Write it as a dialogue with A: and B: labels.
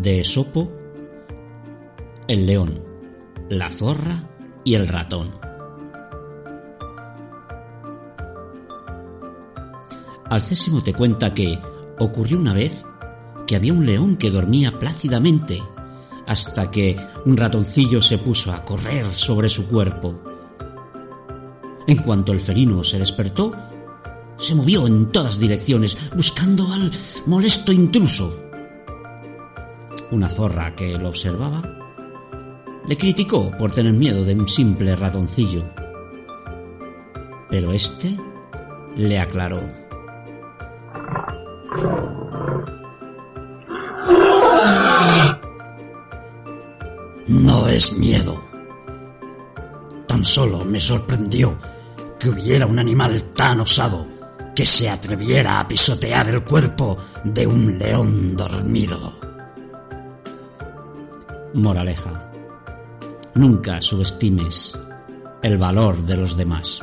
A: De Esopo, el león, la zorra y el ratón. Alcésimo te cuenta que ocurrió una vez que había un león que dormía plácidamente hasta que un ratoncillo se puso a correr sobre su cuerpo. En cuanto el felino se despertó, se movió en todas direcciones buscando al molesto intruso una zorra que lo observaba, le criticó por tener miedo de un simple ratoncillo. Pero este le aclaró.
B: No es miedo. Tan solo me sorprendió que hubiera un animal tan osado que se atreviera a pisotear el cuerpo de un león dormido.
A: Moraleja. Nunca subestimes el valor de los demás.